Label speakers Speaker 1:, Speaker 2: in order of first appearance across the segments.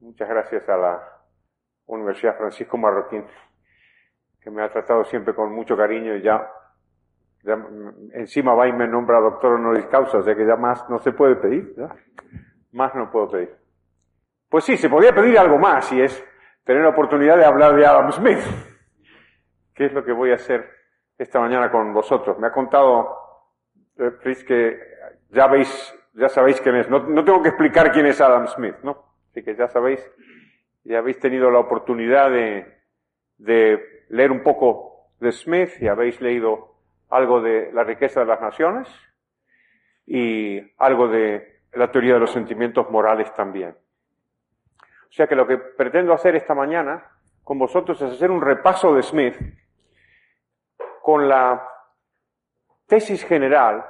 Speaker 1: Muchas gracias a la Universidad Francisco Marroquín, que me ha tratado siempre con mucho cariño y ya, encima va y me nombra doctor honoris causa, o sea que ya más no se puede pedir, más no puedo pedir. Pues sí, se podía pedir algo más y es tener la oportunidad de hablar de Adam Smith, que es lo que voy a hacer esta mañana con vosotros. Me ha contado eh, que ya veis, ya sabéis quién es. No, no tengo que explicar quién es Adam Smith, ¿no? Así que ya sabéis, ya habéis tenido la oportunidad de, de leer un poco de Smith y habéis leído algo de la riqueza de las naciones y algo de la teoría de los sentimientos morales también. O sea que lo que pretendo hacer esta mañana con vosotros es hacer un repaso de Smith con la tesis general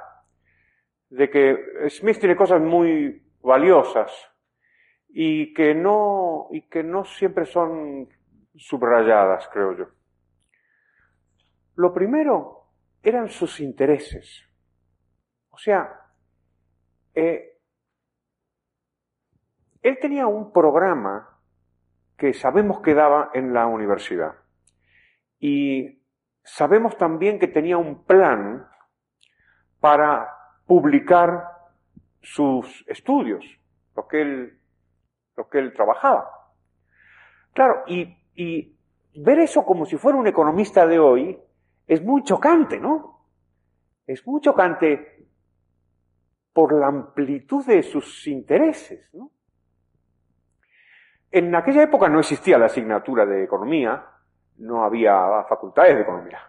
Speaker 1: de que Smith tiene cosas muy valiosas y que no, y que no siempre son subrayadas, creo yo. Lo primero eran sus intereses. O sea, eh, él tenía un programa que sabemos que daba en la universidad. Y sabemos también que tenía un plan para publicar sus estudios, lo que él, lo que él trabajaba. Claro, y, ver eso como si fuera un economista de hoy es muy chocante, ¿no? Es muy chocante por la amplitud de sus intereses, ¿no? En aquella época no existía la asignatura de economía, no había facultades de economía.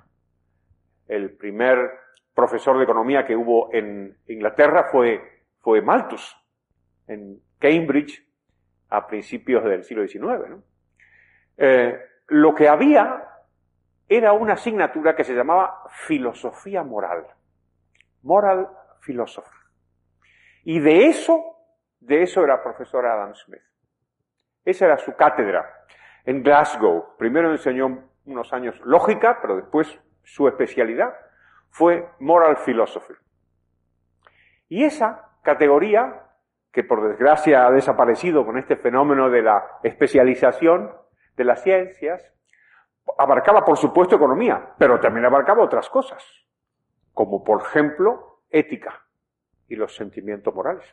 Speaker 1: El primer profesor de economía que hubo en Inglaterra fue, fue Malthus, en Cambridge, a principios del siglo XIX. Eh, lo que había era una asignatura que se llamaba filosofía moral, moral philosophy. Y de eso, de eso era profesor Adam Smith. Esa era su cátedra en Glasgow. Primero enseñó unos años lógica, pero después su especialidad fue Moral Philosophy. Y esa categoría, que por desgracia ha desaparecido con este fenómeno de la especialización de las ciencias, abarcaba por supuesto economía, pero también abarcaba otras cosas, como por ejemplo ética y los sentimientos morales.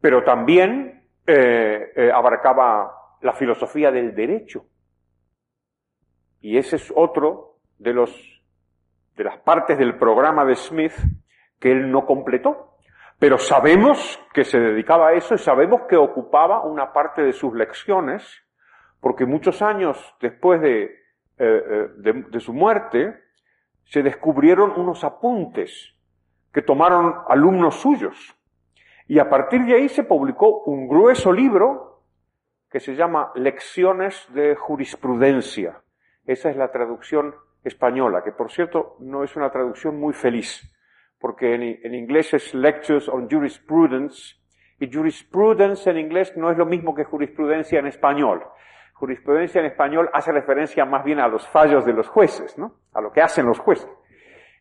Speaker 1: Pero también eh, eh, abarcaba la filosofía del derecho. Y ese es otro de los de las partes del programa de Smith que él no completó. Pero sabemos que se dedicaba a eso y sabemos que ocupaba una parte de sus lecciones, porque muchos años después de, eh, eh, de, su muerte se descubrieron unos apuntes que tomaron alumnos suyos. Y a partir de ahí se publicó un grueso libro que se llama Lecciones de Jurisprudencia. Esa es la traducción española, que por cierto no es una traducción muy feliz, porque en, inglés es Lectures on Jurisprudence, y jurisprudence en inglés no es lo mismo que jurisprudencia en español. Jurisprudencia en español hace referencia más bien a los fallos de los jueces, ¿no? A lo que hacen los jueces.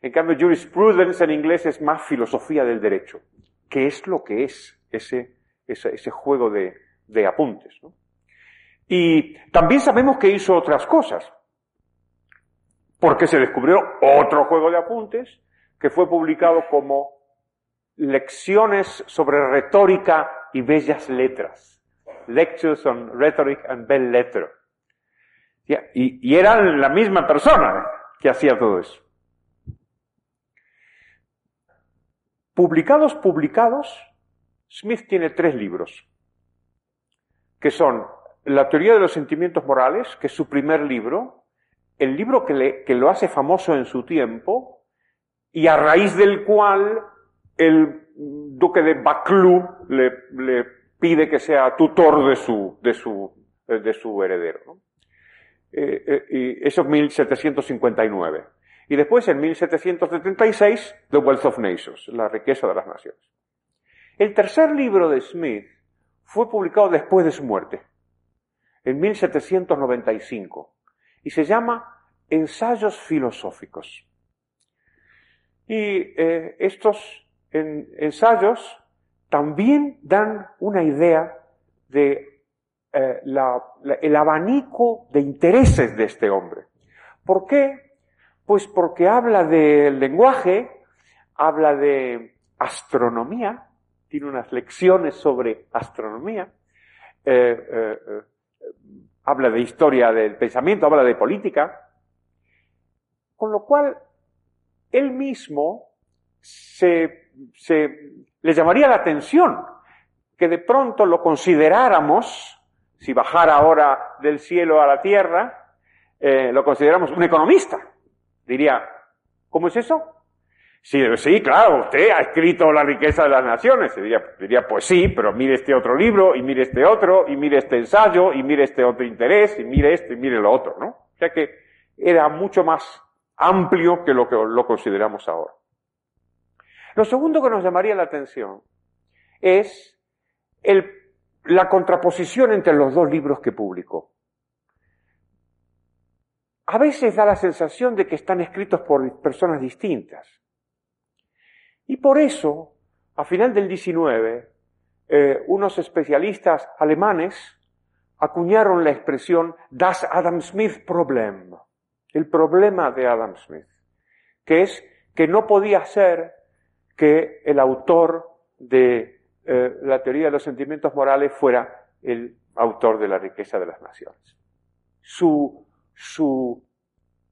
Speaker 1: En cambio, jurisprudence en inglés es más filosofía del derecho. ¿Qué es lo que es ese, ese, ese juego de, de apuntes? ¿no? Y también sabemos que hizo otras cosas porque se descubrió otro juego de apuntes que fue publicado como Lecciones sobre retórica y bellas letras. Lectures on Rhetoric and Bell Letter. Y, era la misma persona que hacía todo eso. Publicados, publicados, Smith tiene tres libros, que son La teoría de los sentimientos morales, que es su primer libro, el libro que lo hace famoso en su tiempo y a raíz del cual el duque de Baclú le, le pide que sea tutor de su, de su, de su heredero. ¿no? Eh, eh, y eso es 1759. Y después, en 1776, The Wealth of Nations, La riqueza de las naciones. El tercer libro de Smith fue publicado después de su muerte, en 1795 y se llama Ensayos Filosóficos. Y eh, estos ensayos también dan una idea de eh, el abanico de intereses de este hombre. ¿Por qué? Pues porque habla del lenguaje, habla de astronomía, tiene unas lecciones sobre astronomía, eh, habla de historia del pensamiento, habla de política, con lo cual él mismo se, se, le llamaría la atención que de pronto lo consideráramos, si bajara ahora del cielo a la tierra, eh, lo consideramos un economista. Diría, ¿cómo es eso? Sí, sí, claro, usted ha escrito La riqueza de las naciones. Diría, diría, pues sí, pero mire este otro libro, y mire este otro, y mire este ensayo, y mire este otro interés, y mire este, y mire lo otro, ¿no? O sea que era mucho más amplio que lo que lo consideramos ahora. Lo segundo que nos llamaría la atención es la contraposición entre los dos libros que publicó. A veces da la sensación de que están escritos por personas distintas. Y por eso, a final del 19, eh, unos especialistas alemanes acuñaron la expresión Das Adam Smith Problem, el problema de Adam Smith, que es que no podía ser que el autor de eh, la teoría de los sentimientos morales fuera el autor de la riqueza de las naciones. Su, su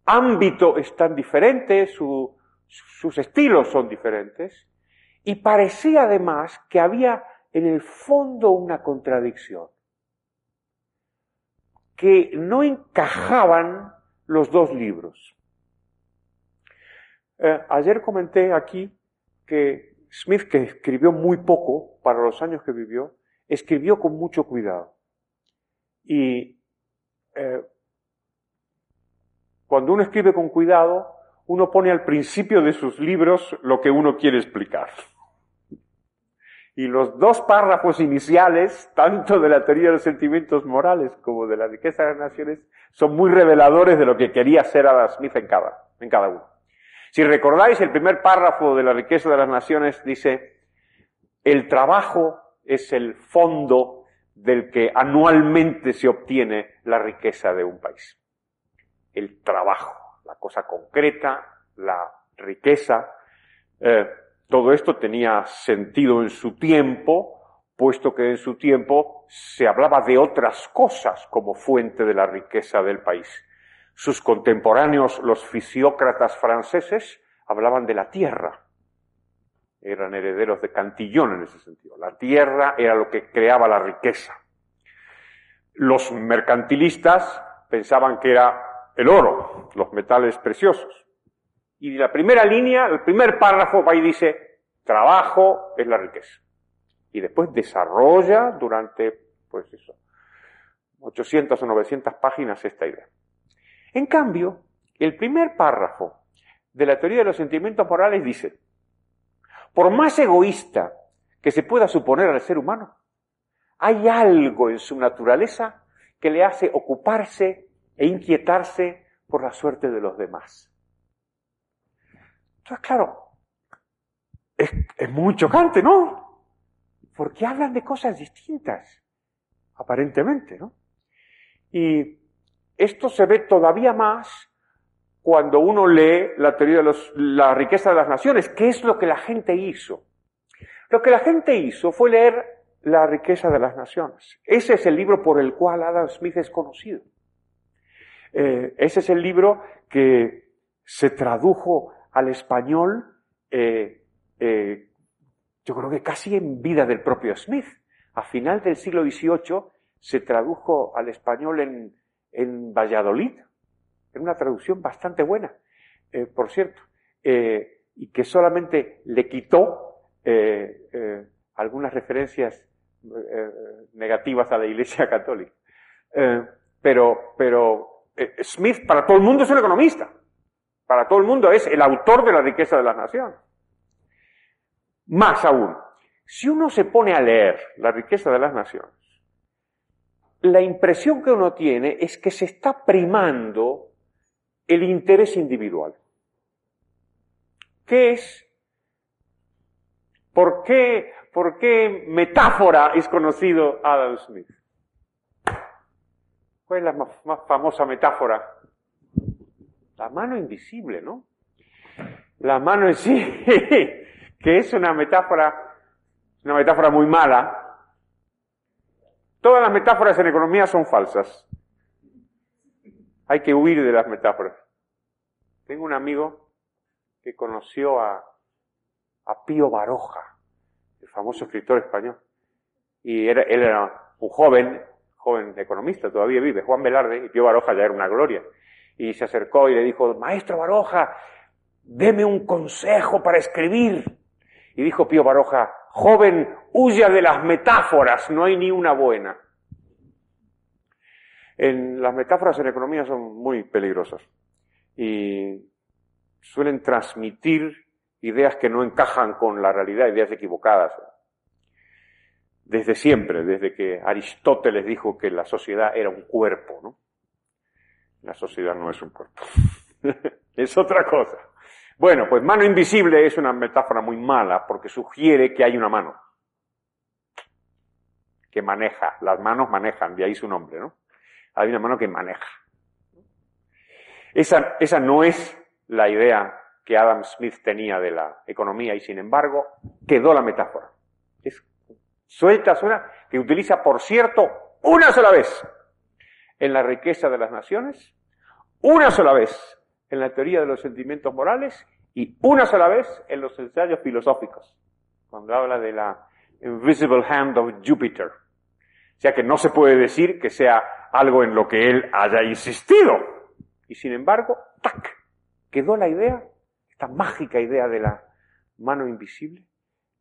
Speaker 1: ámbito es tan diferente, sus estilos son diferentes, y parecía además que había en el fondo una contradicción, que no encajaban los dos libros. Eh, ayer comenté aquí que Smith, que escribió muy poco para los años que vivió, escribió con mucho cuidado. Y eh, cuando uno escribe con cuidado, uno pone al principio de sus libros lo que uno quiere explicar. Y los dos párrafos iniciales, tanto de la teoría de los sentimientos morales como de la riqueza de las naciones, son muy reveladores de lo que quería hacer Adam Smith en cada, en cada uno. Si recordáis, el primer párrafo de la riqueza de las naciones dice, el trabajo es el fondo del que anualmente se obtiene la riqueza de un país. El trabajo, la cosa concreta, la riqueza, eh, todo esto tenía sentido en su tiempo, puesto que en su tiempo se hablaba de otras cosas como fuente de la riqueza del país. Sus contemporáneos, los fisiócratas franceses, hablaban de la tierra. Eran herederos de Cantillón en ese sentido. La tierra era lo que creaba la riqueza. Los mercantilistas pensaban que era el oro, los metales preciosos. Y la primera línea, el primer párrafo va y dice, trabajo es la riqueza. Y después desarrolla durante, pues eso, 800 o 900 páginas esta idea. En cambio, el primer párrafo de la teoría de los sentimientos morales dice, por más egoísta que se pueda suponer al ser humano, hay algo en su naturaleza que le hace ocuparse e inquietarse por la suerte de los demás. Entonces, claro, es, es muy chocante, ¿no? Porque hablan de cosas distintas, aparentemente, ¿no? Y esto se ve todavía más cuando uno lee la teoría de la riqueza de las naciones. ¿Qué es lo que la gente hizo? Lo que la gente hizo fue leer La riqueza de las naciones. Ese es el libro por el cual Adam Smith es conocido. Eh, ese es el libro que se tradujo al español, eh, eh, yo creo que casi en vida del propio Smith. A final del siglo XVIII se tradujo al español en Valladolid, en una traducción bastante buena, eh, por cierto, y que solamente le quitó algunas referencias negativas a la Iglesia Católica. pero Smith para todo el mundo es un economista, para todo el mundo es el autor de la riqueza de las naciones. Más aún, si uno se pone a leer la riqueza de las naciones, la impresión que uno tiene es que se está primando el interés individual. ¿Qué es? ¿Por qué, por qué metáfora es conocido Adam Smith? ¿Cuál es la más, más famosa metáfora? La mano invisible, ¿no? La mano en sí, que es una metáfora, una metáfora muy mala. Todas las metáforas en economía son falsas. Hay que huir de las metáforas. Tengo un amigo que conoció a, a Pío Baroja, el famoso escritor español. Y era, él era un joven, joven economista, todavía vive, Juan Velarde, y Pío Baroja ya era una gloria. Y se acercó y le dijo, Maestro Baroja, deme un consejo para escribir. Y dijo Pío Baroja, joven, huya de las metáforas, no hay ni una buena. En, las metáforas en economía son muy peligrosas y suelen transmitir ideas que no encajan con la realidad, ideas equivocadas. Desde siempre, desde que Aristóteles dijo que la sociedad era un cuerpo, ¿no? La sociedad no es un cuerpo. es otra cosa. Bueno, pues mano invisible es una metáfora muy mala porque sugiere que hay una mano que maneja. Las manos manejan, de ahí su nombre, ¿no? Hay una mano que maneja. Esa, esa no es la idea que Adam Smith tenía de la economía y sin embargo quedó la metáfora. Es suelta, suena, que utiliza, por cierto, una sola vez en la riqueza de las naciones, una sola vez en la teoría de los sentimientos morales y una sola vez en los ensayos filosóficos, cuando habla de la invisible hand of Jupiter. O sea que no se puede decir que sea algo en lo que él haya insistido. Y sin embargo, ¡tac! Quedó la idea, esta mágica idea de la mano invisible,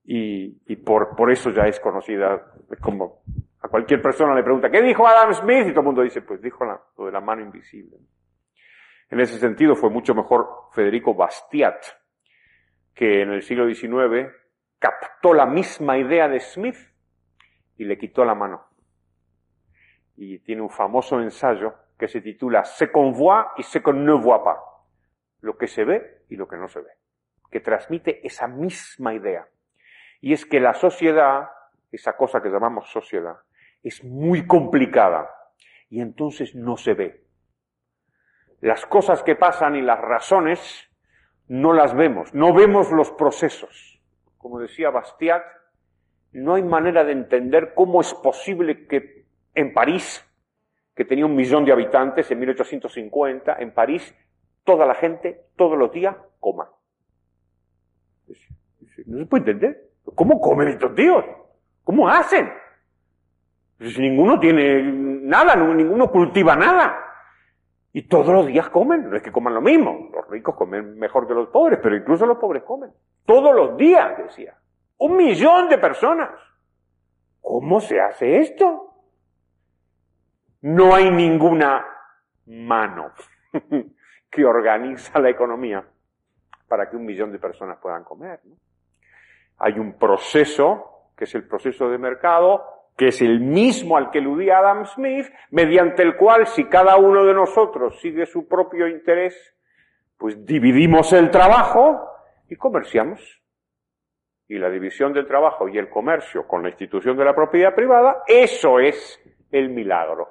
Speaker 1: y, por, eso ya es conocida, como a cualquier persona le pregunta, ¿qué dijo Adam Smith? Y todo el mundo dice, pues dijo lo de la mano invisible. En ese sentido fue mucho mejor Federico Bastiat, que en el siglo XIX captó la misma idea de Smith y le quitó la mano. Y tiene un famoso ensayo que se titula Se qu'on voit y se qu'on ne voit pas. Lo que se ve y lo que no se ve. Que transmite esa misma idea. Y es que la sociedad, esa cosa que llamamos sociedad, es muy complicada y entonces no se ve las cosas que pasan y las razones no las vemos, no vemos los procesos. Como decía Bastiat, no hay manera de entender cómo es posible que en París, que tenía un millón de habitantes en 1850, en París, toda la gente, todos los días, coma. No se puede entender. ¿Cómo comen estos tíos? ¿Cómo hacen? Si ninguno tiene nada, ninguno cultiva nada. Y todos los días comen, no es que coman lo mismo, los ricos comen mejor que los pobres, pero incluso los pobres comen. Todos los días, decía. Un millón de personas. ¿Cómo se hace esto? No hay ninguna mano que organiza la economía para que un millón de personas puedan comer. Hay un proceso, que es el proceso de mercado, que es el mismo al que eludía Adam Smith, mediante el cual si cada uno de nosotros sigue su propio interés, pues dividimos el trabajo y comerciamos. Y la división del trabajo y el comercio con la institución de la propiedad privada, eso es el milagro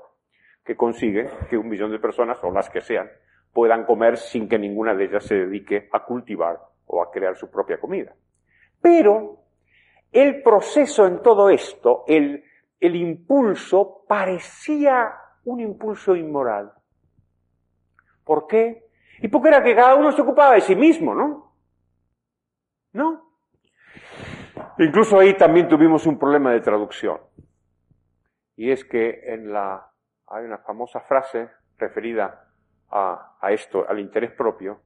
Speaker 1: que consigue que un millón de personas, o las que sean, puedan comer sin que ninguna de ellas se dedique a cultivar o a crear su propia comida. Pero el proceso en todo esto, el el impulso parecía un impulso inmoral. ¿Por qué? Y porque era que cada uno se ocupaba de sí mismo, ¿no? ¿No? Incluso ahí también tuvimos un problema de traducción. Y es que en la, hay una famosa frase referida a, esto, al interés propio,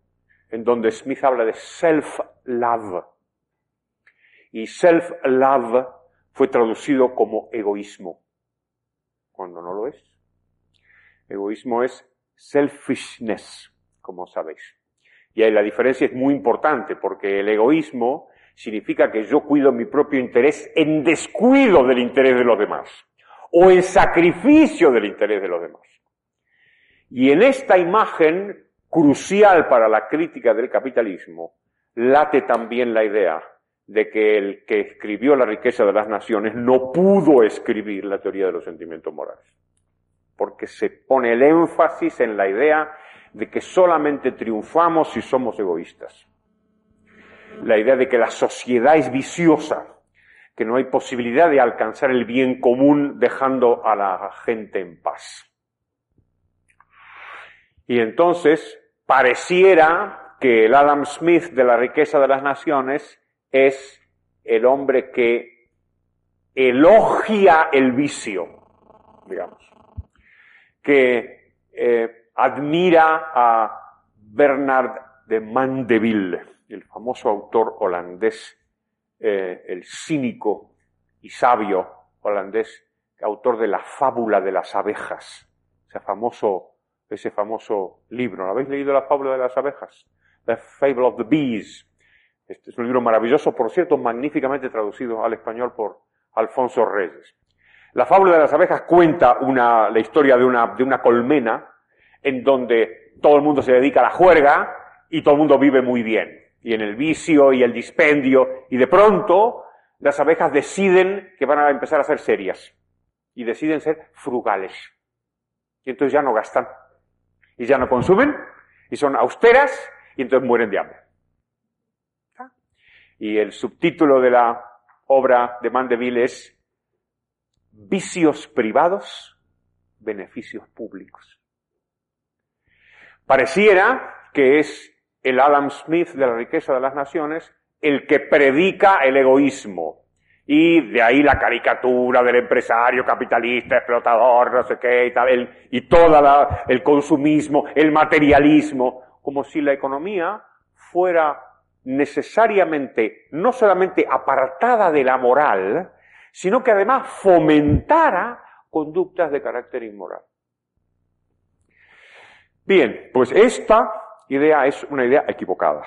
Speaker 1: en donde Smith habla de self-love. Y self-love fue traducido como egoísmo, cuando no lo es. Egoísmo es selfishness, como sabéis. Y ahí la diferencia es muy importante, porque el egoísmo significa que yo cuido mi propio interés en descuido del interés de los demás, o en sacrificio del interés de los demás. Y en esta imagen crucial para la crítica del capitalismo, late también la idea de que el que escribió la riqueza de las naciones no pudo escribir la teoría de los sentimientos morales. porque se pone el énfasis en la idea de que solamente triunfamos si somos egoístas. La idea de que la sociedad es viciosa, que no hay posibilidad de alcanzar el bien común dejando a la gente en paz. Y entonces pareciera que el Adam Smith de la riqueza de las naciones es el hombre que elogia el vicio, digamos, que eh, admira a Bernard de Mandeville, el famoso autor holandés, eh, el cínico y sabio holandés, autor de la fábula de las abejas, ese famoso ese famoso libro. ¿Lo habéis leído la fábula de las abejas? The Fable of the Bees. Este es un libro maravilloso, por cierto, magníficamente traducido al español por Alfonso Reyes. La fábula de las abejas cuenta una, la historia de una, de una colmena en donde todo el mundo se dedica a la juerga y todo el mundo vive muy bien. Y en el vicio y el dispendio. Y de pronto las abejas deciden que van a empezar a ser serias. Y deciden ser frugales. Y entonces ya no gastan y ya no consumen y son austeras y entonces mueren de hambre. Y el subtítulo de la obra de Mandeville es Vicios privados, beneficios públicos. Pareciera que es el Adam Smith de la riqueza de las naciones el que predica el egoísmo, y de ahí la caricatura del empresario capitalista, explotador, no sé qué y tal, y todo el consumismo, el materialismo, como si la economía fuera necesariamente no solamente apartada de la moral, sino que además fomentara conductas de carácter inmoral. Bien, pues esta idea es una idea equivocada.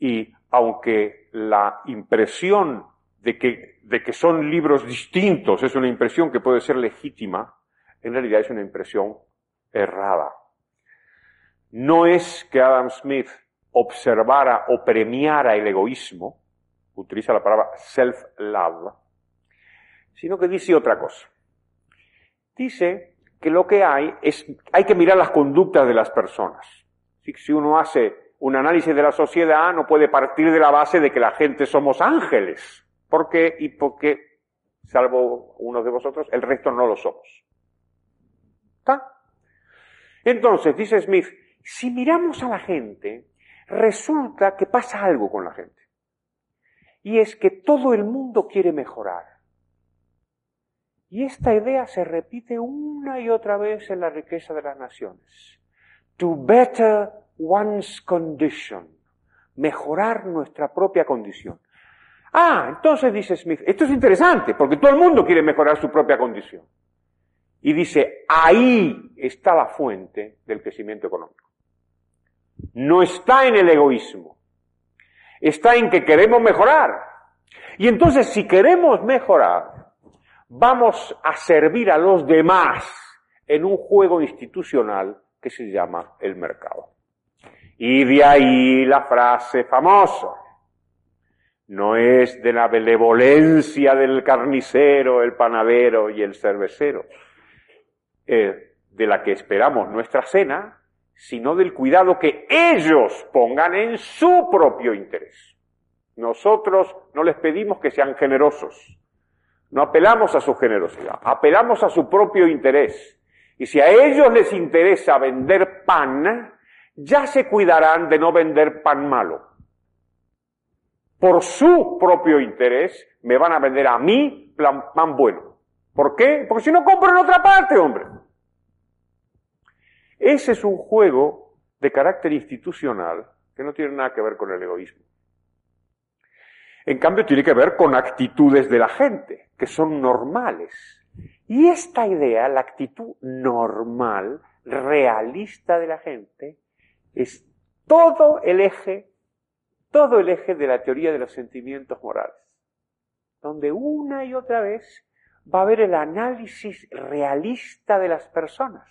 Speaker 1: Y aunque la impresión de que, de que son libros distintos es una impresión que puede ser legítima, en realidad es una impresión errada. No es que Adam Smith observara o premiara el egoísmo, utiliza la palabra self-love, sino que dice otra cosa. Dice que lo que hay es, hay que mirar las conductas de las personas. Si uno hace un análisis de la sociedad, no puede partir de la base de que la gente somos ángeles. ¿Por qué? Y porque, salvo uno de vosotros, el resto no lo somos. ¿Está? Entonces, dice Smith, si miramos a la gente, resulta que pasa algo con la gente. Y es que todo el mundo quiere mejorar. Y esta idea se repite una y otra vez en la riqueza de las naciones. To better one's condition. Mejorar nuestra propia condición. Ah, entonces dice Smith, esto es interesante, porque todo el mundo quiere mejorar su propia condición. Y dice, ahí está la fuente del crecimiento económico. No está en el egoísmo, está en que queremos mejorar. Y entonces si queremos mejorar, vamos a servir a los demás en un juego institucional que se llama el mercado. Y de ahí la frase famosa, no es de la benevolencia del carnicero, el panadero y el cervecero, de la que esperamos nuestra cena, sino del cuidado que ellos pongan en su propio interés. Nosotros no les pedimos que sean generosos, no apelamos a su generosidad, apelamos a su propio interés. Y si a ellos les interesa vender pan, ya se cuidarán de no vender pan malo por su propio interés, me van a vender a mí plan, bueno. ¿Por qué? Porque si no compro en otra parte, hombre. Ese es un juego de carácter institucional que no tiene nada que ver con el egoísmo. En cambio, tiene que ver con actitudes de la gente, que son normales. Y esta idea, la actitud normal, realista de la gente, es todo el eje todo el eje de la teoría de los sentimientos morales, donde una y otra vez va a haber el análisis realista de las personas.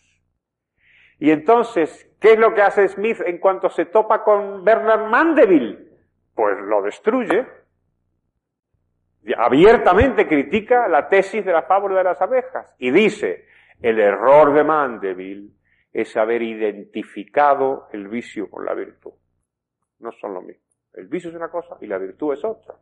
Speaker 1: Y entonces, ¿qué es lo que hace Smith en cuanto se topa con Bernard Mandeville? Pues lo destruye. Abiertamente critica la tesis de la fábula de las abejas y dice, El error de Mandeville es haber identificado el vicio con la virtud. No son lo mismo. El vicio es una cosa y la virtud es otra.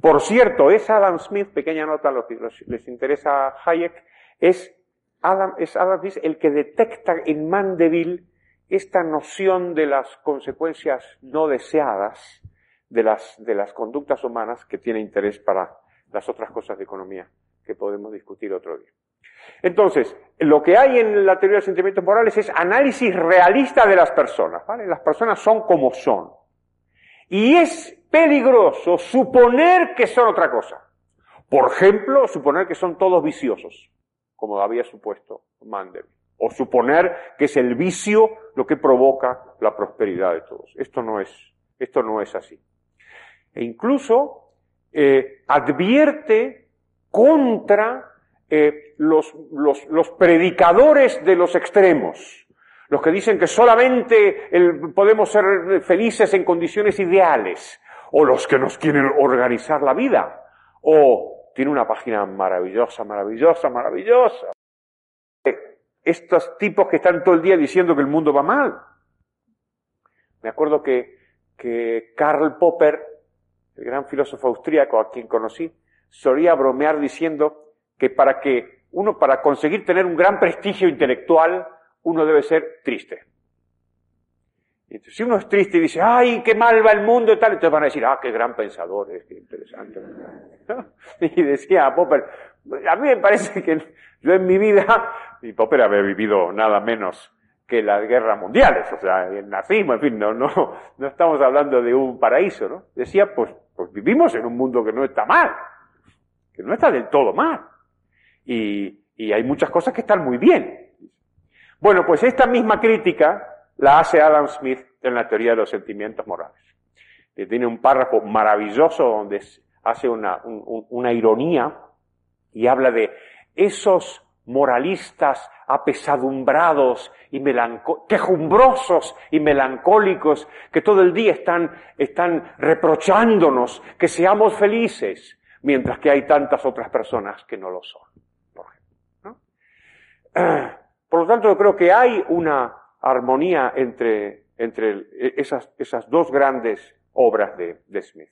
Speaker 1: Por cierto, es Adam Smith, pequeña nota a los que les interesa a Hayek, es Adam, es Adam Smith el que detecta en Mandeville esta noción de las consecuencias no deseadas de las, de las conductas humanas que tiene interés para las otras cosas de economía que podemos discutir otro día. Entonces, lo que hay en la teoría de sentimientos morales es análisis realista de las personas, ¿vale? Las personas son como son. Y es peligroso suponer que son otra cosa. Por ejemplo, suponer que son todos viciosos, como había supuesto Mandel. O suponer que es el vicio lo que provoca la prosperidad de todos. Esto no es, esto no es así. E incluso eh, advierte contra eh, los, los, los, predicadores de los extremos, los que dicen que solamente el, podemos ser felices en condiciones ideales, o los que nos quieren organizar la vida, o tiene una página maravillosa, maravillosa, maravillosa. Estos tipos que están todo el día diciendo que el mundo va mal. Me acuerdo que, que Karl Popper, el gran filósofo austríaco a quien conocí, solía bromear diciendo que para que uno, para conseguir tener un gran prestigio intelectual, uno debe ser triste. Entonces, si uno es triste y dice, ay, qué mal va el mundo y tal, entonces van a decir, ah, qué gran pensador es, qué interesante. Y decía Popper, a mí me parece que yo en mi vida, y Popper había vivido nada menos que las guerras mundiales, o sea, el nazismo, en fin, no, no, no estamos hablando de un paraíso, ¿no? Decía, pues, pues vivimos en un mundo que no está mal, que no está del todo mal. Y, y hay muchas cosas que están muy bien. Bueno, pues esta misma crítica la hace Adam Smith en la teoría de los sentimientos morales. tiene un párrafo maravilloso donde hace una, una ironía y habla de esos moralistas apesadumbrados y quejumbrosos y melancólicos que todo el día están, están reprochándonos que seamos felices, mientras que hay tantas otras personas que no lo son. Por lo tanto, yo creo que hay una armonía entre, entre esas, esas dos grandes obras de, de Smith.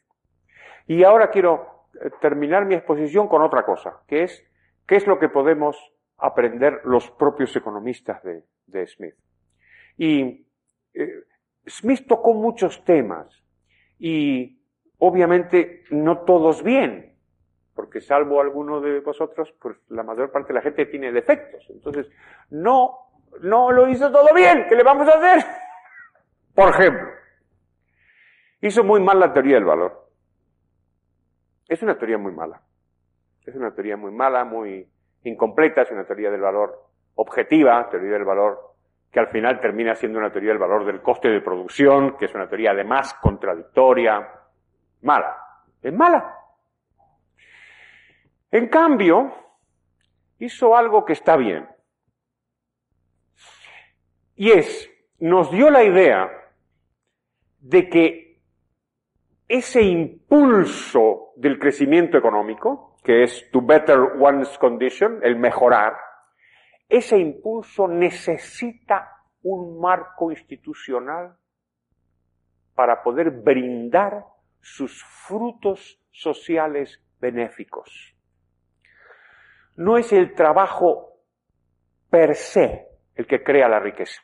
Speaker 1: Y ahora quiero eh, terminar mi exposición con otra cosa, que es qué es lo que podemos aprender los propios economistas de, Smith. Y eh, Smith tocó muchos temas y obviamente no todos bien, porque salvo alguno de vosotros, pues la mayor parte de la gente tiene defectos. Entonces, no, no lo hizo todo bien, ¿qué le vamos a hacer? Por ejemplo, hizo muy mal la teoría del valor. Es una teoría muy mala. Es una teoría muy mala, muy incompleta, es una teoría del valor objetiva, teoría del valor que al final termina siendo una teoría del valor del coste de producción, que es una teoría además contradictoria, mala. Es mala. En cambio, hizo algo que está bien. Y es, nos dio la idea de que ese impulso del crecimiento económico, que es to better one's condition, el mejorar, ese impulso necesita un marco institucional para poder brindar sus frutos sociales benéficos no es el trabajo per se el que crea la riqueza.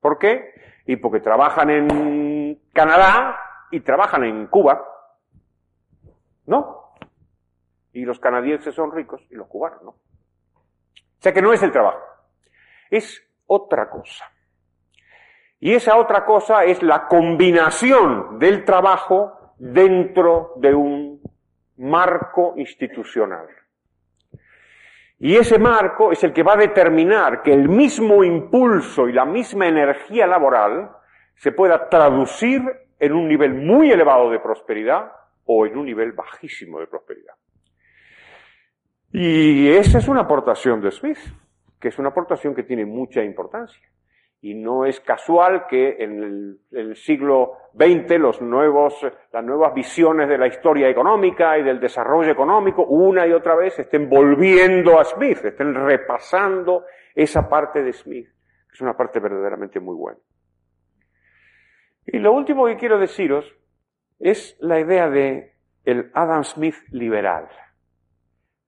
Speaker 1: ¿Por qué? Y porque trabajan en Canadá y trabajan en Cuba. ¿No? Y los canadienses son ricos y los cubanos no. O sea que no es el trabajo. Es otra cosa. Y esa otra cosa es la combinación del trabajo dentro de un marco institucional. Y ese marco es el que va a determinar que el mismo impulso y la misma energía laboral se pueda traducir en un nivel muy elevado de prosperidad o en un nivel bajísimo de prosperidad. Y esa es una aportación de Smith, que es una aportación que tiene mucha importancia. Y no es casual que en el, siglo XX los nuevos, las nuevas visiones de la historia económica y del desarrollo económico una y otra vez estén volviendo a Smith, estén repasando esa parte de Smith, que es una parte verdaderamente muy buena. Y lo último que quiero deciros es la idea de el Adam Smith liberal.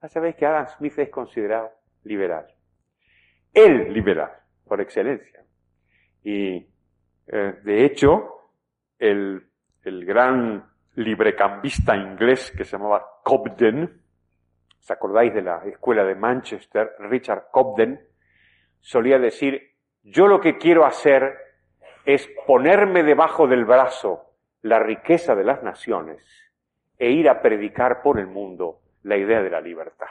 Speaker 1: Ya sabéis que Adam Smith es considerado liberal. El liberal, por excelencia. Y eh, de hecho, el, el gran librecambista inglés que se llamaba Cobden, ¿os acordáis de la escuela de Manchester? Richard Cobden, solía decir, yo lo que quiero hacer es ponerme debajo del brazo la riqueza de las naciones e ir a predicar por el mundo la idea de la libertad.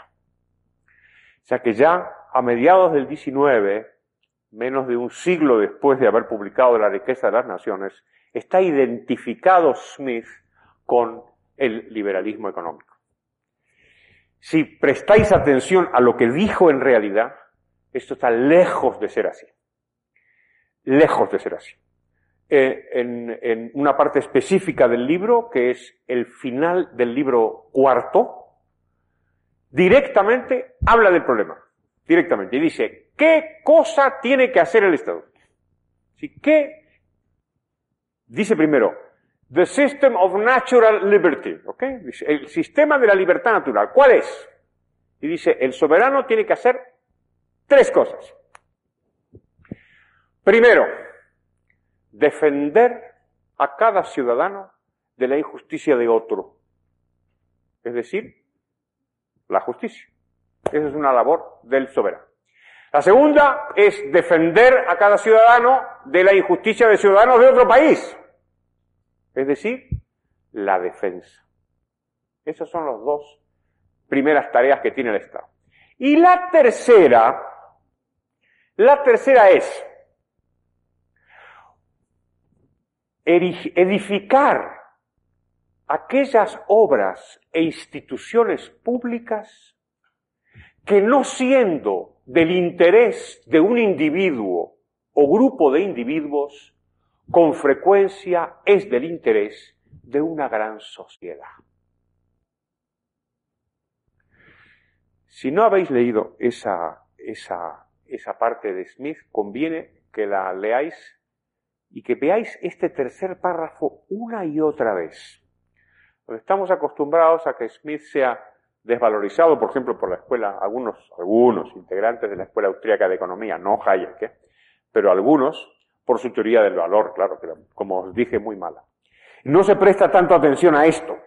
Speaker 1: O sea que ya a mediados del 19, menos de un siglo después de haber publicado La riqueza de las naciones, está identificado Smith con el liberalismo económico. Si prestáis atención a lo que dijo en realidad, esto está lejos de ser así. Lejos de ser así. Eh, en, en, una parte específica del libro, que es el final del libro cuarto, directamente habla del problema. Directamente. Y dice, ¿qué cosa tiene que hacer el Estado? ¿Qué? Dice primero, the system of natural liberty. ¿Ok? Dice, el sistema de la libertad natural. ¿Cuál es? Y dice, el soberano tiene que hacer tres cosas. Primero, defender a cada ciudadano de la injusticia de otro. Es decir, la justicia. Esa es una labor del soberano. La segunda es defender a cada ciudadano de la injusticia de ciudadanos de otro país. Es decir, la defensa. Esas son las dos primeras tareas que tiene el Estado. Y la tercera, la tercera es edificar aquellas obras e instituciones públicas que no siendo del interés de un individuo o grupo de individuos, con frecuencia es del interés de una gran sociedad. Si no habéis leído esa, esa, esa parte de Smith, conviene que la leáis y que veáis este tercer párrafo una y otra vez. Estamos acostumbrados a que Smith sea desvalorizado, por ejemplo, por la escuela, algunos, integrantes de la Escuela Austríaca de Economía, no Hayek, ¿eh? pero algunos, por su teoría del valor, claro, como os dije, muy mala. No se presta tanto atención a esto.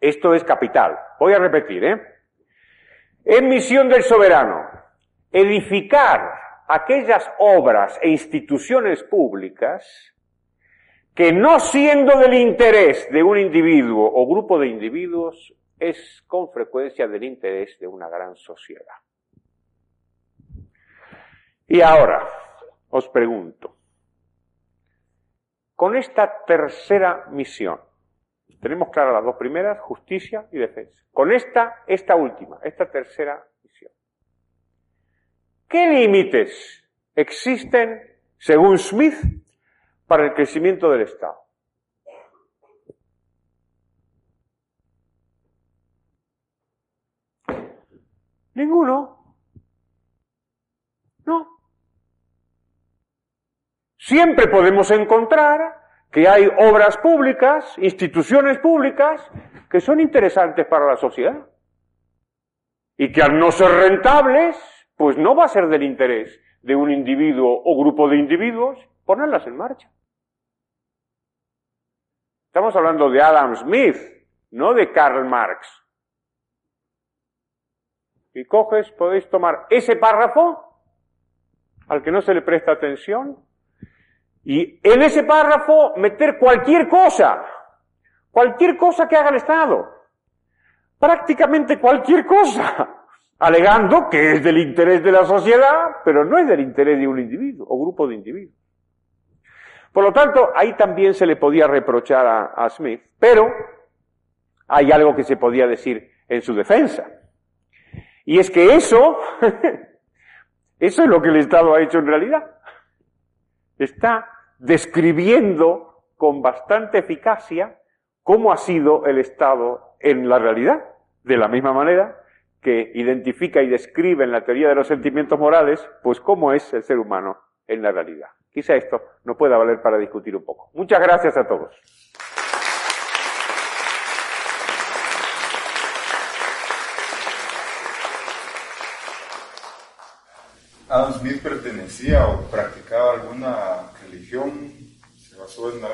Speaker 1: Esto es capital. Voy a repetir, ¿eh? En misión del soberano, edificar aquellas obras e instituciones públicas que no siendo del interés de un individuo o grupo de individuos, es con frecuencia del interés de una gran sociedad. Y ahora, os pregunto, con esta tercera misión, tenemos claras las dos primeras, justicia y defensa. Con esta, esta última, esta tercera. ¿Qué límites existen, según Smith, para el crecimiento del Estado? Ninguno. No. Siempre podemos encontrar que hay obras públicas, instituciones públicas, que son interesantes para la sociedad. Y que al no ser rentables, pues no va a ser del interés de un individuo o grupo de individuos ponerlas en marcha. Estamos hablando de Adam Smith, no de Karl Marx. Y coges, podéis tomar ese párrafo al que no se le presta atención y en ese párrafo meter cualquier cosa, cualquier cosa que haga el Estado, prácticamente cualquier cosa alegando que es del interés de la sociedad, pero no es del interés de un individuo o grupo de individuos. Por lo tanto, ahí también se le podía reprochar a, Smith, pero hay algo que se podía decir en su defensa. Y es que eso, eso es lo que el Estado ha hecho en realidad. está describiendo con bastante eficacia cómo ha sido el Estado en la realidad, de la misma manera que identifica y describe en la teoría de los sentimientos morales, pues cómo es el ser humano en la realidad. Quizá esto nos pueda valer para discutir un poco. Muchas gracias a todos.
Speaker 2: Adam Smith pertenecía o practicaba alguna religión, se basó en,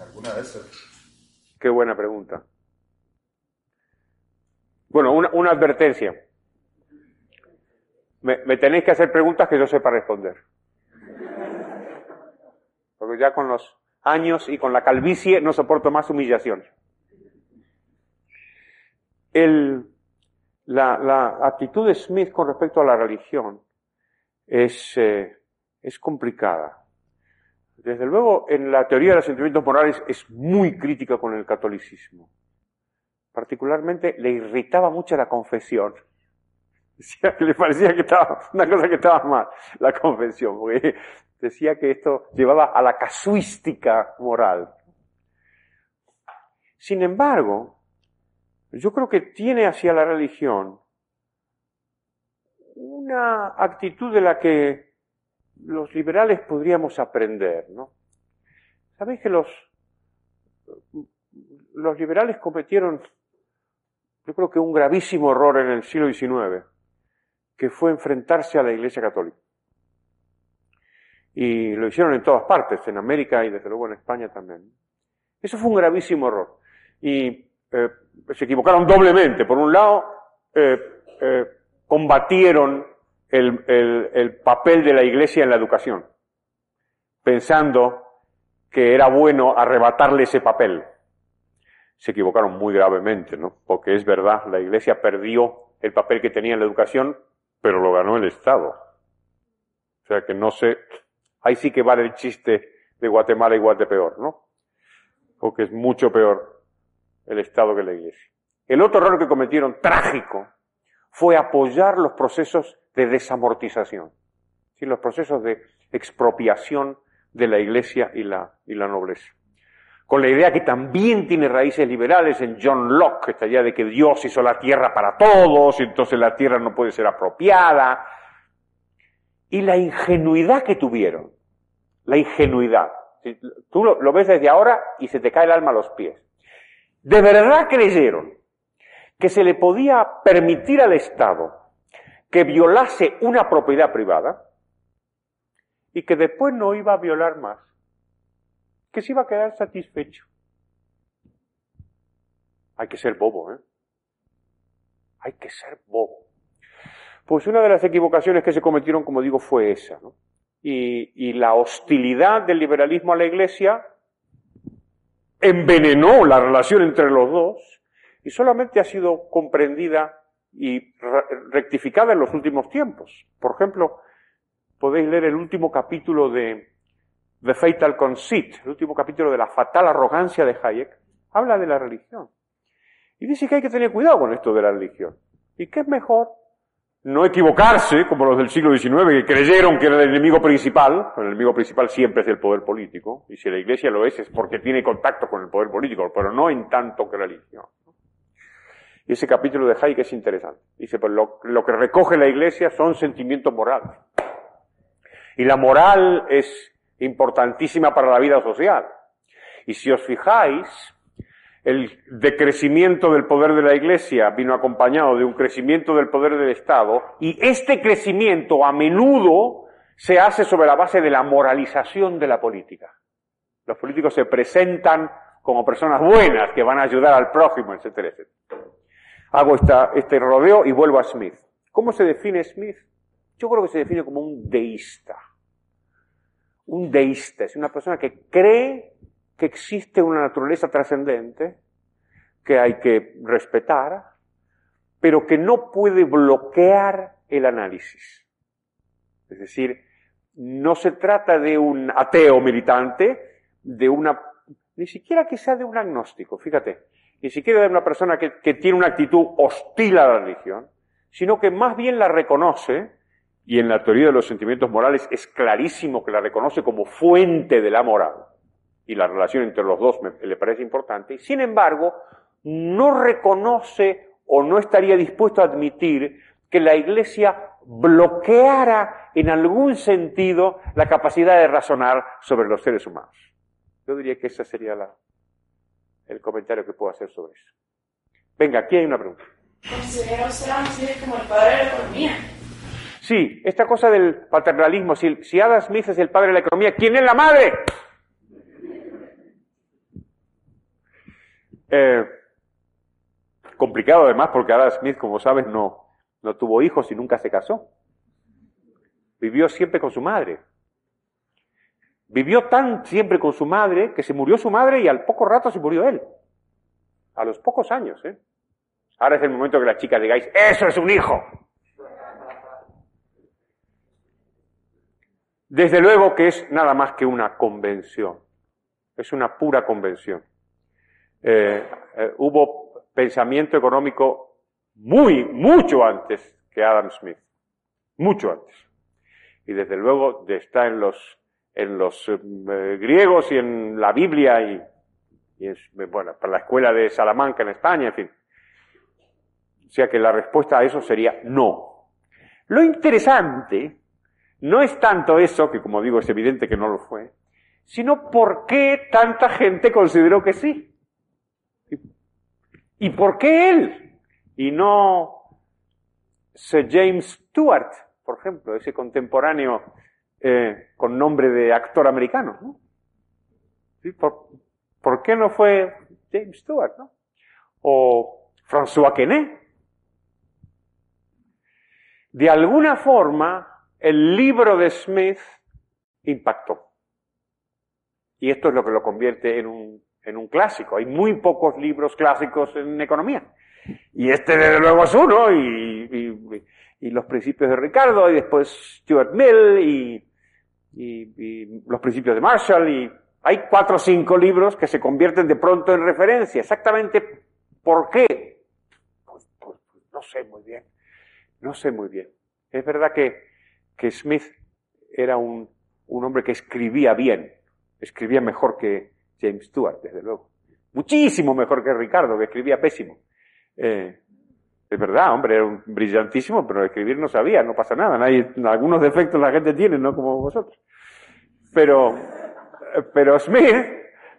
Speaker 2: alguna de esas.
Speaker 1: Qué buena pregunta. Bueno, una, advertencia. Me, tenéis que hacer preguntas que yo sepa responder. Porque ya con los años y con la calvicie no soporto más humillación. El, la, actitud de Smith con respecto a la religión eh, es complicada. Desde luego, en la teoría de los sentimientos morales es muy crítica con el catolicismo. Particularmente le irritaba mucho la confesión. Decía que le parecía que estaba una cosa que estaba mal, la confesión, porque decía que esto llevaba a la casuística moral. Sin embargo, yo creo que tiene hacia la religión una actitud de la que los liberales podríamos aprender, ¿no? Sabéis que los, los liberales cometieron, yo creo que un gravísimo error en el siglo XIX, que fue enfrentarse a la Iglesia Católica. Y lo hicieron en todas partes, en América y desde luego en España también. Eso fue un gravísimo error. Y eh, se equivocaron doblemente. Por un lado, eh, eh, combatieron el, el, papel de la Iglesia en la educación, pensando que era bueno arrebatarle ese papel. Se equivocaron muy gravemente, ¿no? Porque es verdad, la Iglesia perdió el papel que tenía en la educación, pero lo ganó el Estado. O sea que no sé, ahí sí que vale el chiste de Guatemala igual de peor, ¿no? Porque es mucho peor el Estado que la Iglesia. El otro error que cometieron, trágico, fue apoyar los procesos de desamortización, ¿sí? los procesos de expropiación de la Iglesia y la, y la nobleza. Con la idea que también tiene raíces liberales en John Locke, esta idea de que Dios hizo la tierra para todos, y entonces la tierra no puede ser apropiada. Y la ingenuidad que tuvieron, la ingenuidad. Tú lo ves desde ahora y se te cae el alma a los pies de verdad creyeron que se le podía permitir al Estado que violase una propiedad privada y que después no iba a violar más, que se iba a quedar satisfecho. Hay que ser bobo, ¿eh? Hay que ser bobo. Pues una de las equivocaciones que se cometieron, como digo, fue esa, ¿no? Y, y la hostilidad del liberalismo a la Iglesia envenenó la relación entre los dos y solamente ha sido comprendida y rectificada en los últimos tiempos. Por ejemplo, podéis leer el último capítulo de The Fatal Conceit, el último capítulo de la fatal arrogancia de Hayek, habla de la religión. Y dice que hay que tener cuidado con esto de la religión. Y que es mejor no equivocarse, como los del siglo XIX, que creyeron que era el enemigo principal, el enemigo principal siempre es el poder político, y si la iglesia lo es es porque tiene contacto con el poder político, pero no en tanto que religión. Y ese capítulo de Hayek es interesante. Dice, pues lo que recoge la iglesia son sentimientos morales. Y la moral es importantísima para la vida social. Y si os fijáis, el decrecimiento del poder de la Iglesia vino acompañado de un crecimiento del poder del Estado y este crecimiento a menudo se hace sobre la base de la moralización de la política. Los políticos se presentan como personas buenas que van a ayudar al prójimo, etcétera, etcétera. Hago esta, este rodeo y vuelvo a Smith. ¿Cómo se define Smith? Yo creo que se define como un deísta. Un deísta es una persona que cree que existe una naturaleza trascendente que hay que respetar, pero que no puede bloquear el análisis. Es decir, no se trata de un ateo militante, de una, ni siquiera que sea de un agnóstico, fíjate, ni siquiera de una persona que, que tiene una actitud hostil a la religión, sino que más bien la reconoce y en la teoría de los sentimientos morales es clarísimo que la reconoce como fuente de la moral, y la relación entre los dos me, le parece importante, y sin embargo, no reconoce o no estaría dispuesto a admitir que la Iglesia bloqueara en algún sentido la capacidad de razonar sobre los seres humanos. Yo diría que ese sería la, el comentario que puedo hacer sobre eso. Venga, aquí hay una pregunta.
Speaker 3: ¿Considera usted a como el padre de la economía?
Speaker 1: Sí, esta cosa del paternalismo, si, Adam Smith es el padre de la economía, ¿quién es la madre? Eh, complicado además porque Adam Smith, como sabes, no, no tuvo hijos y nunca se casó. Vivió siempre con su madre. Vivió tan siempre con su madre que se murió su madre y al poco rato se murió él. A los pocos años, ¿eh? Ahora es el momento que las chicas digáis, ¡eso es un hijo! Desde luego que es nada más que una convención. Es una pura convención. Eh, eh, hubo pensamiento económico muy, mucho antes que Adam Smith. Mucho antes. Y desde luego está en los, en los eh, griegos y en la Biblia y, bueno, para la escuela de Salamanca en España, en fin. O sea que la respuesta a eso sería no. Lo interesante no es tanto eso, que como digo es evidente que no lo fue, sino por qué tanta gente consideró que sí. ¿Y por qué él? Y no Sir James Stewart, por ejemplo, ese contemporáneo eh, con nombre de actor americano. ¿no? ¿Por, ¿Por, qué no fue James Stewart? ¿no? O François Quenet. De alguna forma, el libro de Smith impactó. Y esto es lo que lo convierte en un clásico. Hay muy pocos libros clásicos en economía. Y este desde luego es uno, y, los principios de Ricardo, y después Stuart Mill, y, los principios de Marshall, y hay cuatro o cinco libros que se convierten de pronto en referencia. Exactamente por qué. Pues, pues, pues, no sé muy bien. No sé muy bien. Es verdad que, que Smith era un, un hombre que escribía bien, escribía mejor que, James Stewart, desde luego. Muchísimo mejor que Ricardo, que escribía pésimo. Eh, es verdad, hombre, era un brillantísimo, pero escribir no sabía, no pasa nada. Nadie, algunos defectos la gente tiene, no como vosotros. Pero, pero Smith,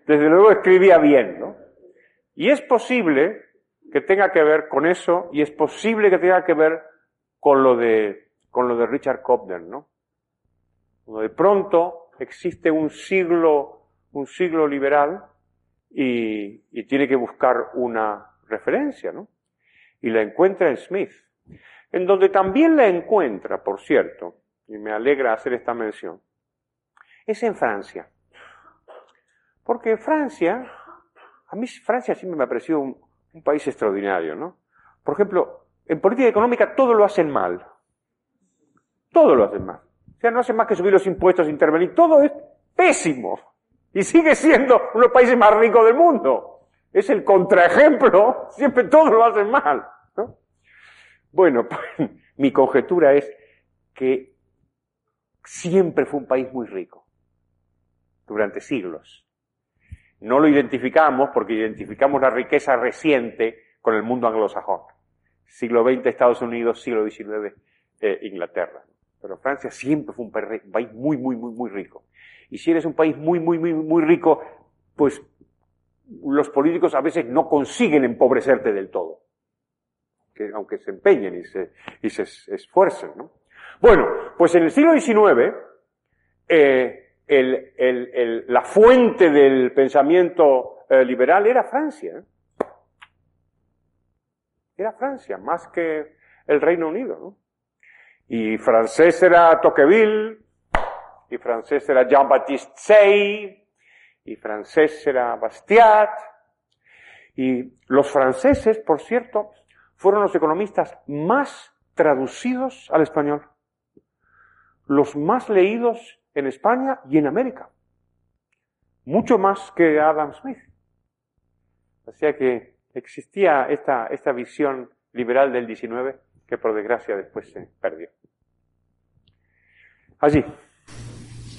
Speaker 1: desde luego, escribía bien, ¿no? Y es posible que tenga que ver con eso, y es posible que tenga que ver con lo de, con lo de Richard Cobden, ¿no? De pronto existe un siglo un siglo liberal y, tiene que buscar una referencia, ¿no? Y la encuentra en Smith, en donde también la encuentra, por cierto, y me alegra hacer esta mención, es en Francia. Porque Francia, a mí Francia siempre me ha parecido un, un país extraordinario, ¿no? Por ejemplo, en política económica todo lo hacen mal. Todo lo hacen mal. O sea, no hacen más que subir los impuestos, intervenir. Todo es pésimo. Y sigue siendo uno de los países más ricos del mundo. Es el contraejemplo. Siempre todos lo hacen mal. Bueno, pues, mi conjetura es que siempre fue un país muy rico. Durante siglos. No lo identificamos porque identificamos la riqueza reciente con el mundo anglosajón. Siglo XX Estados Unidos, siglo XIX eh, Inglaterra. Pero Francia siempre fue un país muy, muy, muy, muy rico. Y si eres un país muy, muy, muy, muy rico, pues los políticos a veces no consiguen empobrecerte del todo. Que, aunque se empeñen y se, esfuercen, ¿no? Bueno, pues en el siglo XIX, eh, la fuente del pensamiento eh, liberal era Francia. ¿eh? Era Francia, más que el Reino Unido, ¿no? Y francés era Tocqueville, y francés era Jean-Baptiste Say, y francés era Bastiat, y los franceses, por cierto, fueron los economistas más traducidos al español, los más leídos en España y en América, mucho más que Adam Smith. O que existía esta, esta visión liberal del 19 que por desgracia después se perdió. Allí.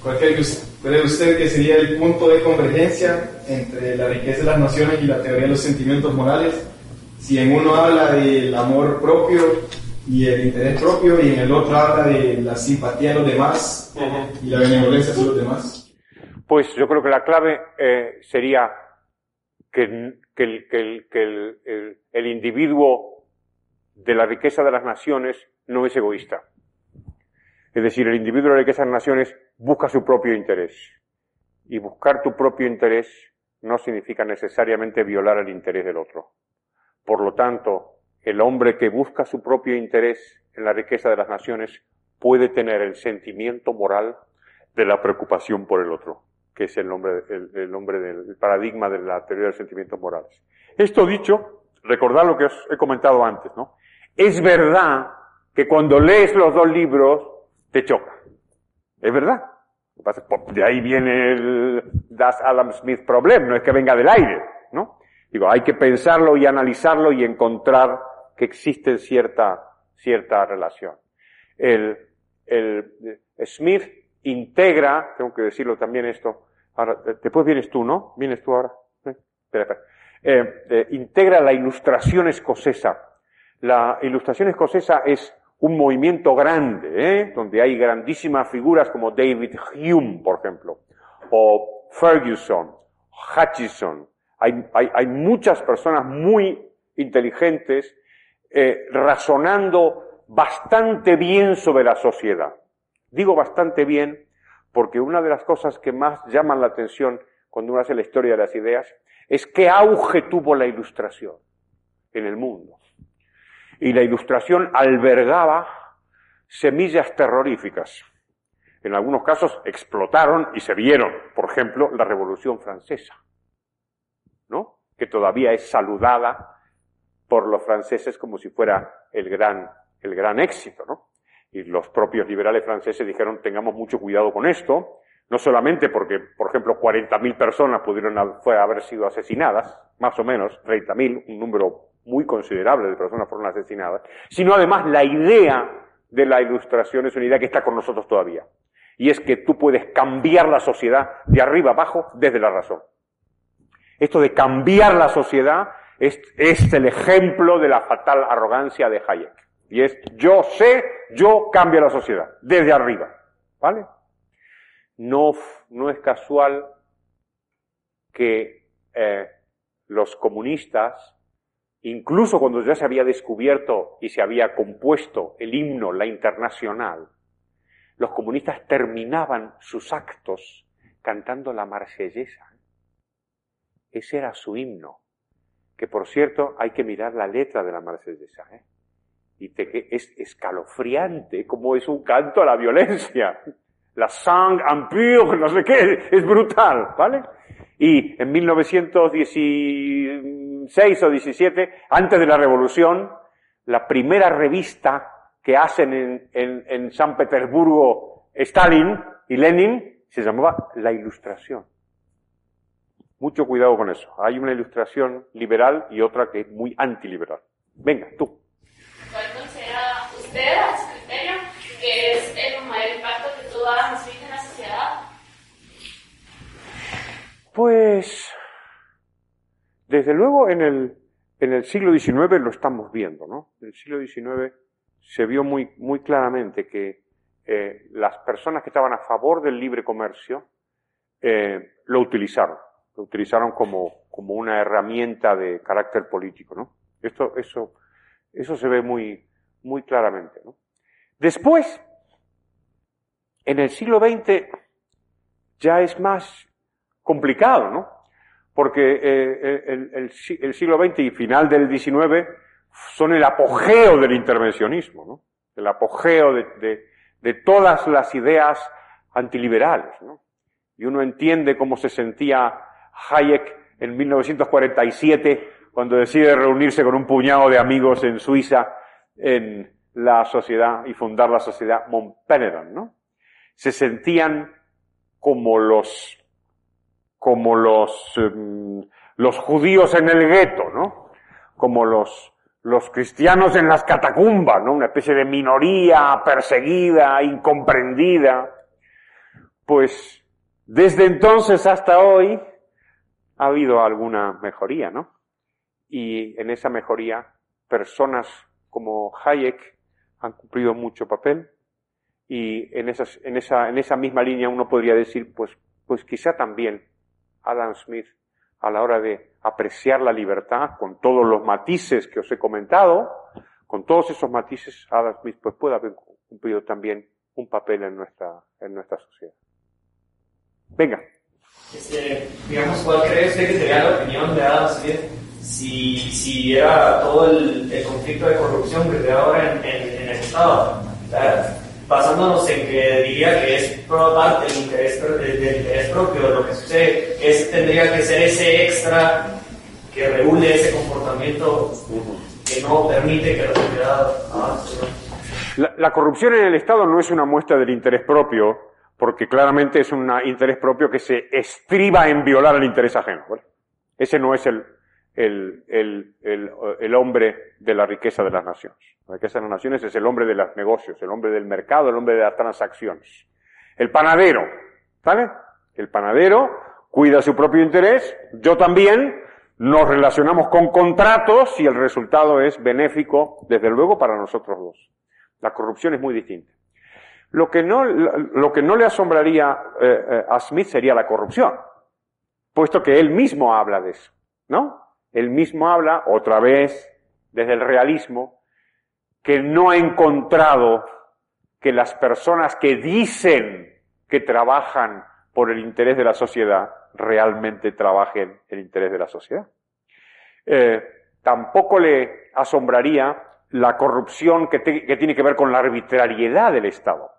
Speaker 4: ¿Cuál cree usted que sería el punto de convergencia entre la riqueza de las naciones y la teoría de los sentimientos morales? Si en uno habla del amor propio y el interés propio y en el otro habla de la simpatía de los demás y la benevolencia de los demás.
Speaker 1: Pues yo creo que la clave eh, sería que, que, el, que, el, el individuo de la riqueza de las naciones no es egoísta. Es decir, el individuo de la riqueza de las naciones busca su propio interés. Y buscar tu propio interés no significa necesariamente violar el interés del otro. Por lo tanto, el hombre que busca su propio interés en la riqueza de las naciones puede tener el sentimiento moral de la preocupación por el otro, que es el nombre, el, nombre del paradigma de la teoría de los sentimientos morales. Esto dicho, recordad lo que os he comentado antes, ¿no? Es verdad que cuando lees los dos libros te choca. Es verdad. De ahí viene el Das Adam Smith Problem, no es que venga del aire, ¿no? Digo, hay que pensarlo y analizarlo y encontrar que existe cierta, cierta relación. El, el, Smith integra, tengo que decirlo también esto, ahora, después vienes tú, ¿no? Vienes tú ahora. ¿Eh? Espera, espera. Eh, eh, integra la ilustración escocesa. La ilustración escocesa es un movimiento grande, ¿eh? donde hay grandísimas figuras como David Hume, por ejemplo, o Ferguson, Hutchison. Hay, muchas personas muy inteligentes eh, razonando bastante bien sobre la sociedad. Digo bastante bien porque una de las cosas que más llaman la atención cuando uno hace la historia de las ideas es qué auge tuvo la ilustración en el mundo y la ilustración albergaba semillas terroríficas. En algunos casos explotaron y se vieron, por ejemplo, la Revolución Francesa, ¿no? Que todavía es saludada por los franceses como si fuera el gran, el gran éxito, ¿no? Y los propios liberales franceses dijeron, tengamos mucho cuidado con esto, no solamente porque, por ejemplo, 40.000 personas pudieron haber sido asesinadas, más o menos, 30.000, un número muy considerable de personas fueron asesinadas, sino además la idea de la ilustración es una idea que está con nosotros todavía. Y es que tú puedes cambiar la sociedad de arriba abajo desde la razón. Esto de cambiar la sociedad es, el ejemplo de la fatal arrogancia de Hayek. Y es yo sé, yo cambio la sociedad, desde arriba. ¿Vale? No, no es casual que eh, los comunistas incluso cuando ya se había descubierto y se había compuesto el himno, la internacional, los comunistas terminaban sus actos cantando la marsellesa. Ese era su himno, que por cierto hay que mirar la letra de la marsellesa. ¿eh? Y te, es escalofriante como es un canto a la violencia. La sang empire, no sé qué, es brutal, ¿vale? Y en 1916 o 17, antes de la revolución, la primera revista que hacen en, en, en San Petersburgo Stalin y Lenin se llamaba La Ilustración. Mucho cuidado con eso. Hay una ilustración liberal y otra que es muy antiliberal. Venga, tú.
Speaker 3: ¿Cuál considera usted, a su criterio, que es el mayor impacto que tuvo Adam Smith en la sociedad?
Speaker 1: Pues, desde luego en el, en el siglo XIX lo estamos viendo, ¿no? En el siglo XIX se vio muy, muy claramente que eh, las personas que estaban a favor del libre comercio eh, lo utilizaron, lo utilizaron como, como una herramienta de carácter político, ¿no? Esto, eso, eso se ve muy, muy claramente, ¿no? Después, en el siglo XX, ya es más complicado, ¿no? Porque eh, el, el, siglo XX y final del XIX son el apogeo del intervencionismo, ¿no? El apogeo de todas las ideas antiliberales, ¿no? Y uno entiende cómo se sentía Hayek en 1947 cuando decide reunirse con un puñado de amigos en Suiza en la sociedad y fundar la sociedad Montpellier, ¿no? Se sentían como los como los, em, los judíos en el gueto, ¿no? Como los, los cristianos en las catacumbas, ¿no? Una especie de minoría perseguida, incomprendida. Pues desde entonces hasta hoy ha habido alguna mejoría, ¿no? Y en esa mejoría personas como Hayek han cumplido mucho papel y en, esas, en, esa, en esa misma línea uno podría decir, pues, pues quizá también Adam Smith a la hora de apreciar la libertad con todos los matices que os he comentado, con todos esos matices, Adam Smith pues puede haber cumplido también un papel en nuestra, en nuestra sociedad. Venga.
Speaker 5: Este, digamos, ¿cuál cree usted que sería la opinión de Adam Smith si, si era todo el, el conflicto de corrupción que ahora en, en, en el Estado? Basándonos en que diría que es parte del interés, del, del interés propio, lo que sucede es tendría que ser ese extra que regule ese comportamiento que no permite que la sociedad avance.
Speaker 1: La, la, corrupción en el Estado no es una muestra del interés propio, porque claramente es un interés propio que se estriba en violar el interés ajeno. ¿vale? Ese no es el, el, el, el, hombre de la riqueza de las naciones. La riqueza de las naciones es el hombre de los negocios, el hombre del mercado, el hombre de las transacciones. El panadero, ¿vale? El panadero cuida su propio interés, yo también, nos relacionamos con contratos y el resultado es benéfico, desde luego, para nosotros dos. La corrupción es muy distinta. Lo que no, lo que no le asombraría eh, eh, a Smith sería la corrupción, puesto que él mismo habla de eso, ¿no? Él mismo habla, otra vez, desde el realismo, que no ha encontrado que las personas que dicen que trabajan por el interés de la sociedad realmente trabajen el interés de la sociedad. Eh, tampoco le asombraría la corrupción que tiene que ver con la arbitrariedad del Estado,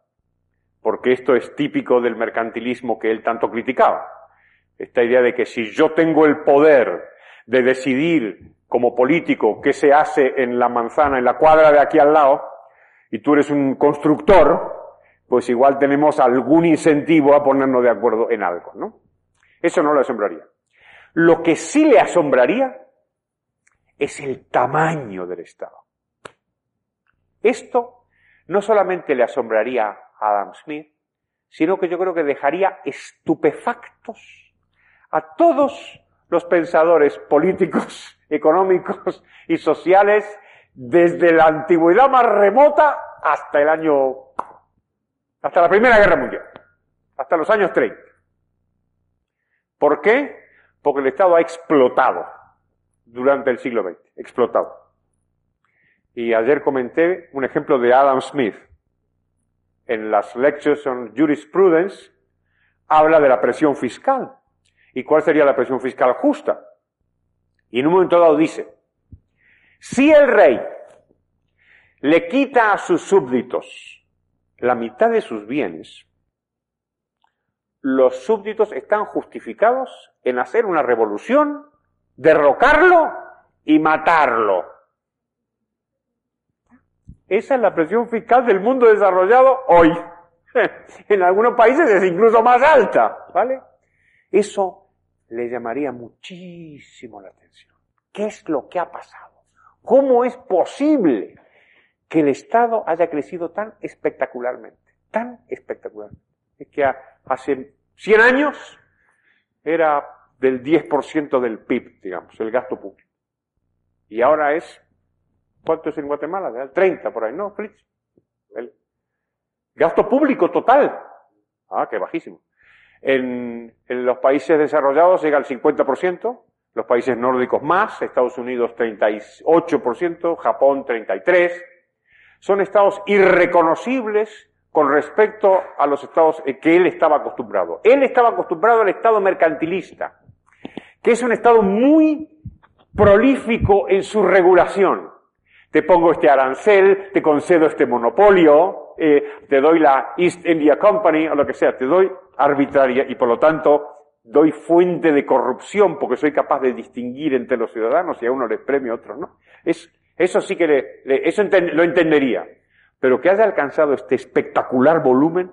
Speaker 1: porque esto es típico del mercantilismo que él tanto criticaba. Esta idea de que si yo tengo el poder de decidir como político qué se hace en la manzana, en la cuadra de aquí al lado, y tú eres un constructor, pues igual tenemos algún incentivo a ponernos de acuerdo en algo, ¿no? Eso no le asombraría. Lo que sí le asombraría es el tamaño del Estado. Esto no solamente le asombraría a Adam Smith, sino que yo creo que dejaría estupefactos a todos los pensadores políticos, económicos y sociales desde la antigüedad más remota hasta el año, hasta la Primera Guerra Mundial, hasta los años 30. ¿Por qué? Porque el Estado ha explotado durante el siglo XX, explotado. Y ayer comenté un ejemplo de Adam Smith. En las Lectures on Jurisprudence habla de la presión fiscal ¿Y cuál sería la presión fiscal justa? Y en un momento dado dice, si el rey le quita a sus súbditos la mitad de sus bienes, los súbditos están justificados en hacer una revolución, derrocarlo y matarlo. Esa es la presión fiscal del mundo desarrollado hoy. En algunos países es incluso más alta, ¿vale? Eso le llamaría muchísimo la atención. ¿Qué es lo que ha pasado? ¿Cómo es posible que el Estado haya crecido tan espectacularmente? Tan espectacularmente. Es que hace 100 años era del 10% del PIB, digamos, el gasto público. Y ahora es, ¿cuánto es en Guatemala? Del 30 por ahí, ¿no, Fritz? El gasto público total. Ah, qué bajísimo. En, los países desarrollados llega al 50%, los países nórdicos más, Estados Unidos 38%, Japón 33%. Son estados irreconocibles con respecto a los estados que él estaba acostumbrado. Él estaba acostumbrado al estado mercantilista, que es un estado muy prolífico en su regulación. Te pongo este arancel, te concedo este monopolio, eh, te doy la East India Company o lo que sea, te doy arbitraria y por lo tanto doy fuente de corrupción porque soy capaz de distinguir entre los ciudadanos y a uno les premio a otros no. Es, eso sí que le, eso lo entendería. Pero que haya alcanzado este espectacular volumen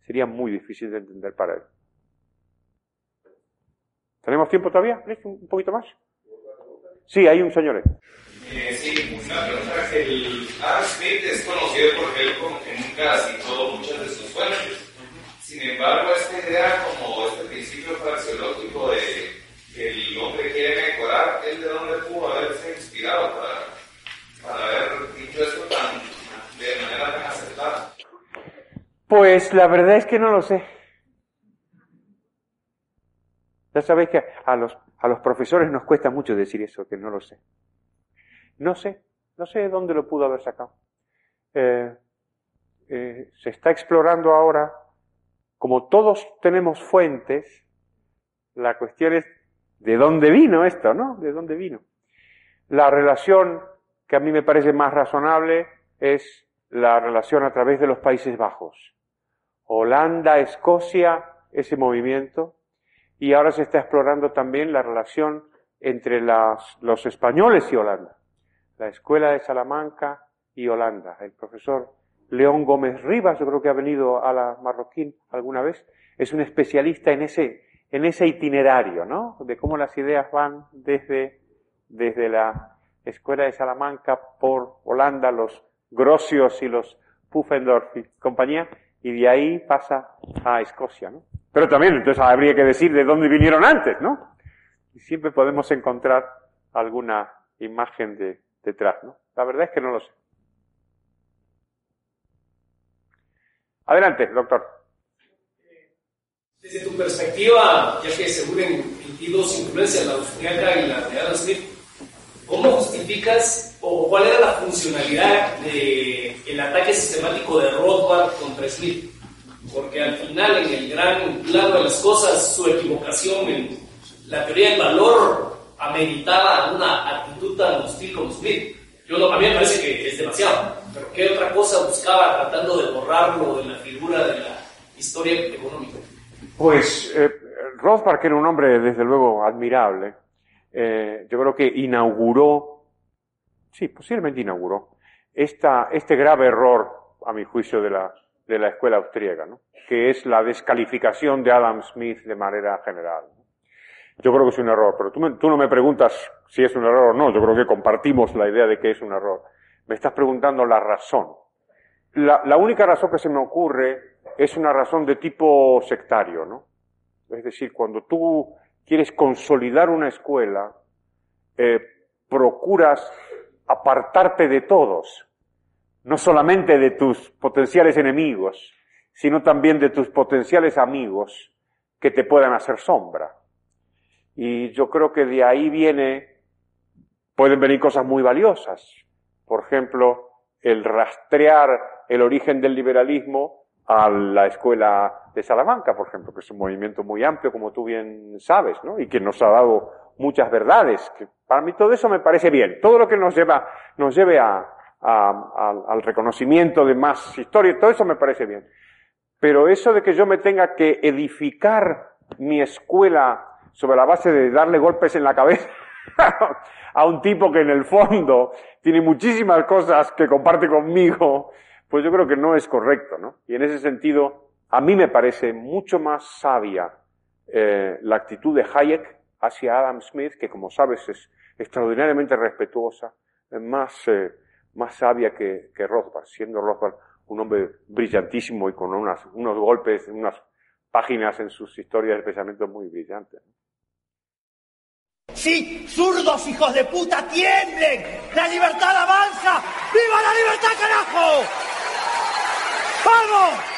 Speaker 1: sería muy difícil de entender para él. ¿Tenemos tiempo todavía? ¿Un poquito más? Sí, hay un señor.
Speaker 6: Eh, sí, una pregunta el Adam es conocido porque él como que nunca citó muchas de sus fuentes. Sin embargo, esta idea, como este principio fraseológico de que el hombre quiere mejorar, ¿él de dónde pudo haberse inspirado para, para haber dicho esto tan, de manera tan acertada?
Speaker 1: Pues la verdad es que no lo sé. Ya sabéis que a los, a los profesores nos cuesta mucho decir eso, que no lo sé. No sé, no sé de dónde lo pudo haber sacado. Eh, eh, se está explorando ahora como todos tenemos fuentes, la cuestión es de dónde vino esto, ¿no? ¿De dónde vino? La relación que a mí me parece más razonable es la relación a través de los Países Bajos. Holanda, Escocia, ese movimiento, y ahora se está explorando también la relación entre los españoles y Holanda. La Escuela de Salamanca y Holanda. El profesor León Gómez Rivas, yo creo que ha venido a la Marroquín alguna vez, es un especialista en ese, en ese itinerario, ¿no? De cómo las ideas van desde, desde la Escuela de Salamanca por Holanda, los Grocios y los Pufendorf y compañía, y de ahí pasa a Escocia, ¿no? Pero también, entonces habría que decir de dónde vinieron antes, ¿no? Y siempre podemos encontrar alguna imagen de, detrás, ¿no? La verdad es que no lo sé. Adelante, doctor.
Speaker 7: Desde tu perspectiva, ya que se unen dos influencias, la austriaca y la de Adam Smith, ¿cómo justificas o cuál era la funcionalidad del ataque sistemático de Rothbard contra Smith? Porque al final, en el gran plano de las cosas, su equivocación en la teoría del valor ameritaba una actitud tan hostil como Smith. Yo a mí me parece que es demasiado. Pero ¿qué otra cosa buscaba tratando de borrarlo de la figura de la historia económica?
Speaker 1: Pues eh, Rothbard, que era un hombre desde luego admirable, eh, yo creo que inauguró, sí, posiblemente inauguró, esta, este grave error, a mi juicio, de la, de la escuela austríaca, ¿no? que es la descalificación de Adam Smith de manera general. Yo creo que es un error, pero tú, tú no me preguntas si es un error o no, yo creo que compartimos la idea de que es un error. Me estás preguntando la razón. La, la, única razón que se me ocurre es una razón de tipo sectario, ¿no? Es decir, cuando tú quieres consolidar una escuela, eh, procuras apartarte de todos, no solamente de tus potenciales enemigos, sino también de tus potenciales amigos que te puedan hacer sombra. Y yo creo que de ahí viene, pueden venir cosas muy valiosas. Por ejemplo, el rastrear el origen del liberalismo a la escuela de Salamanca, por ejemplo, que es un movimiento muy amplio, como tú bien sabes, ¿no? Y que nos ha dado muchas verdades. Que para mí todo eso me parece bien. Todo lo que nos lleva, nos lleve a, a, al reconocimiento de más historia, todo eso me parece bien. Pero eso de que yo me tenga que edificar mi escuela sobre la base de darle golpes en la cabeza a un tipo que en el fondo tiene muchísimas cosas que comparte conmigo, pues yo creo que no es correcto, ¿no? Y en ese sentido, a mí me parece mucho más sabia eh, la actitud de Hayek hacia Adam Smith, que como sabes es extraordinariamente respetuosa, más, eh, más sabia que, que Rothbard, siendo Rothbard un hombre brillantísimo y con unas, unos golpes, unas páginas en sus historias de pensamiento muy brillantes.
Speaker 8: Sí, zurdos hijos de puta, tiemblen. La libertad avanza. ¡Viva la libertad, carajo! ¡Vamos!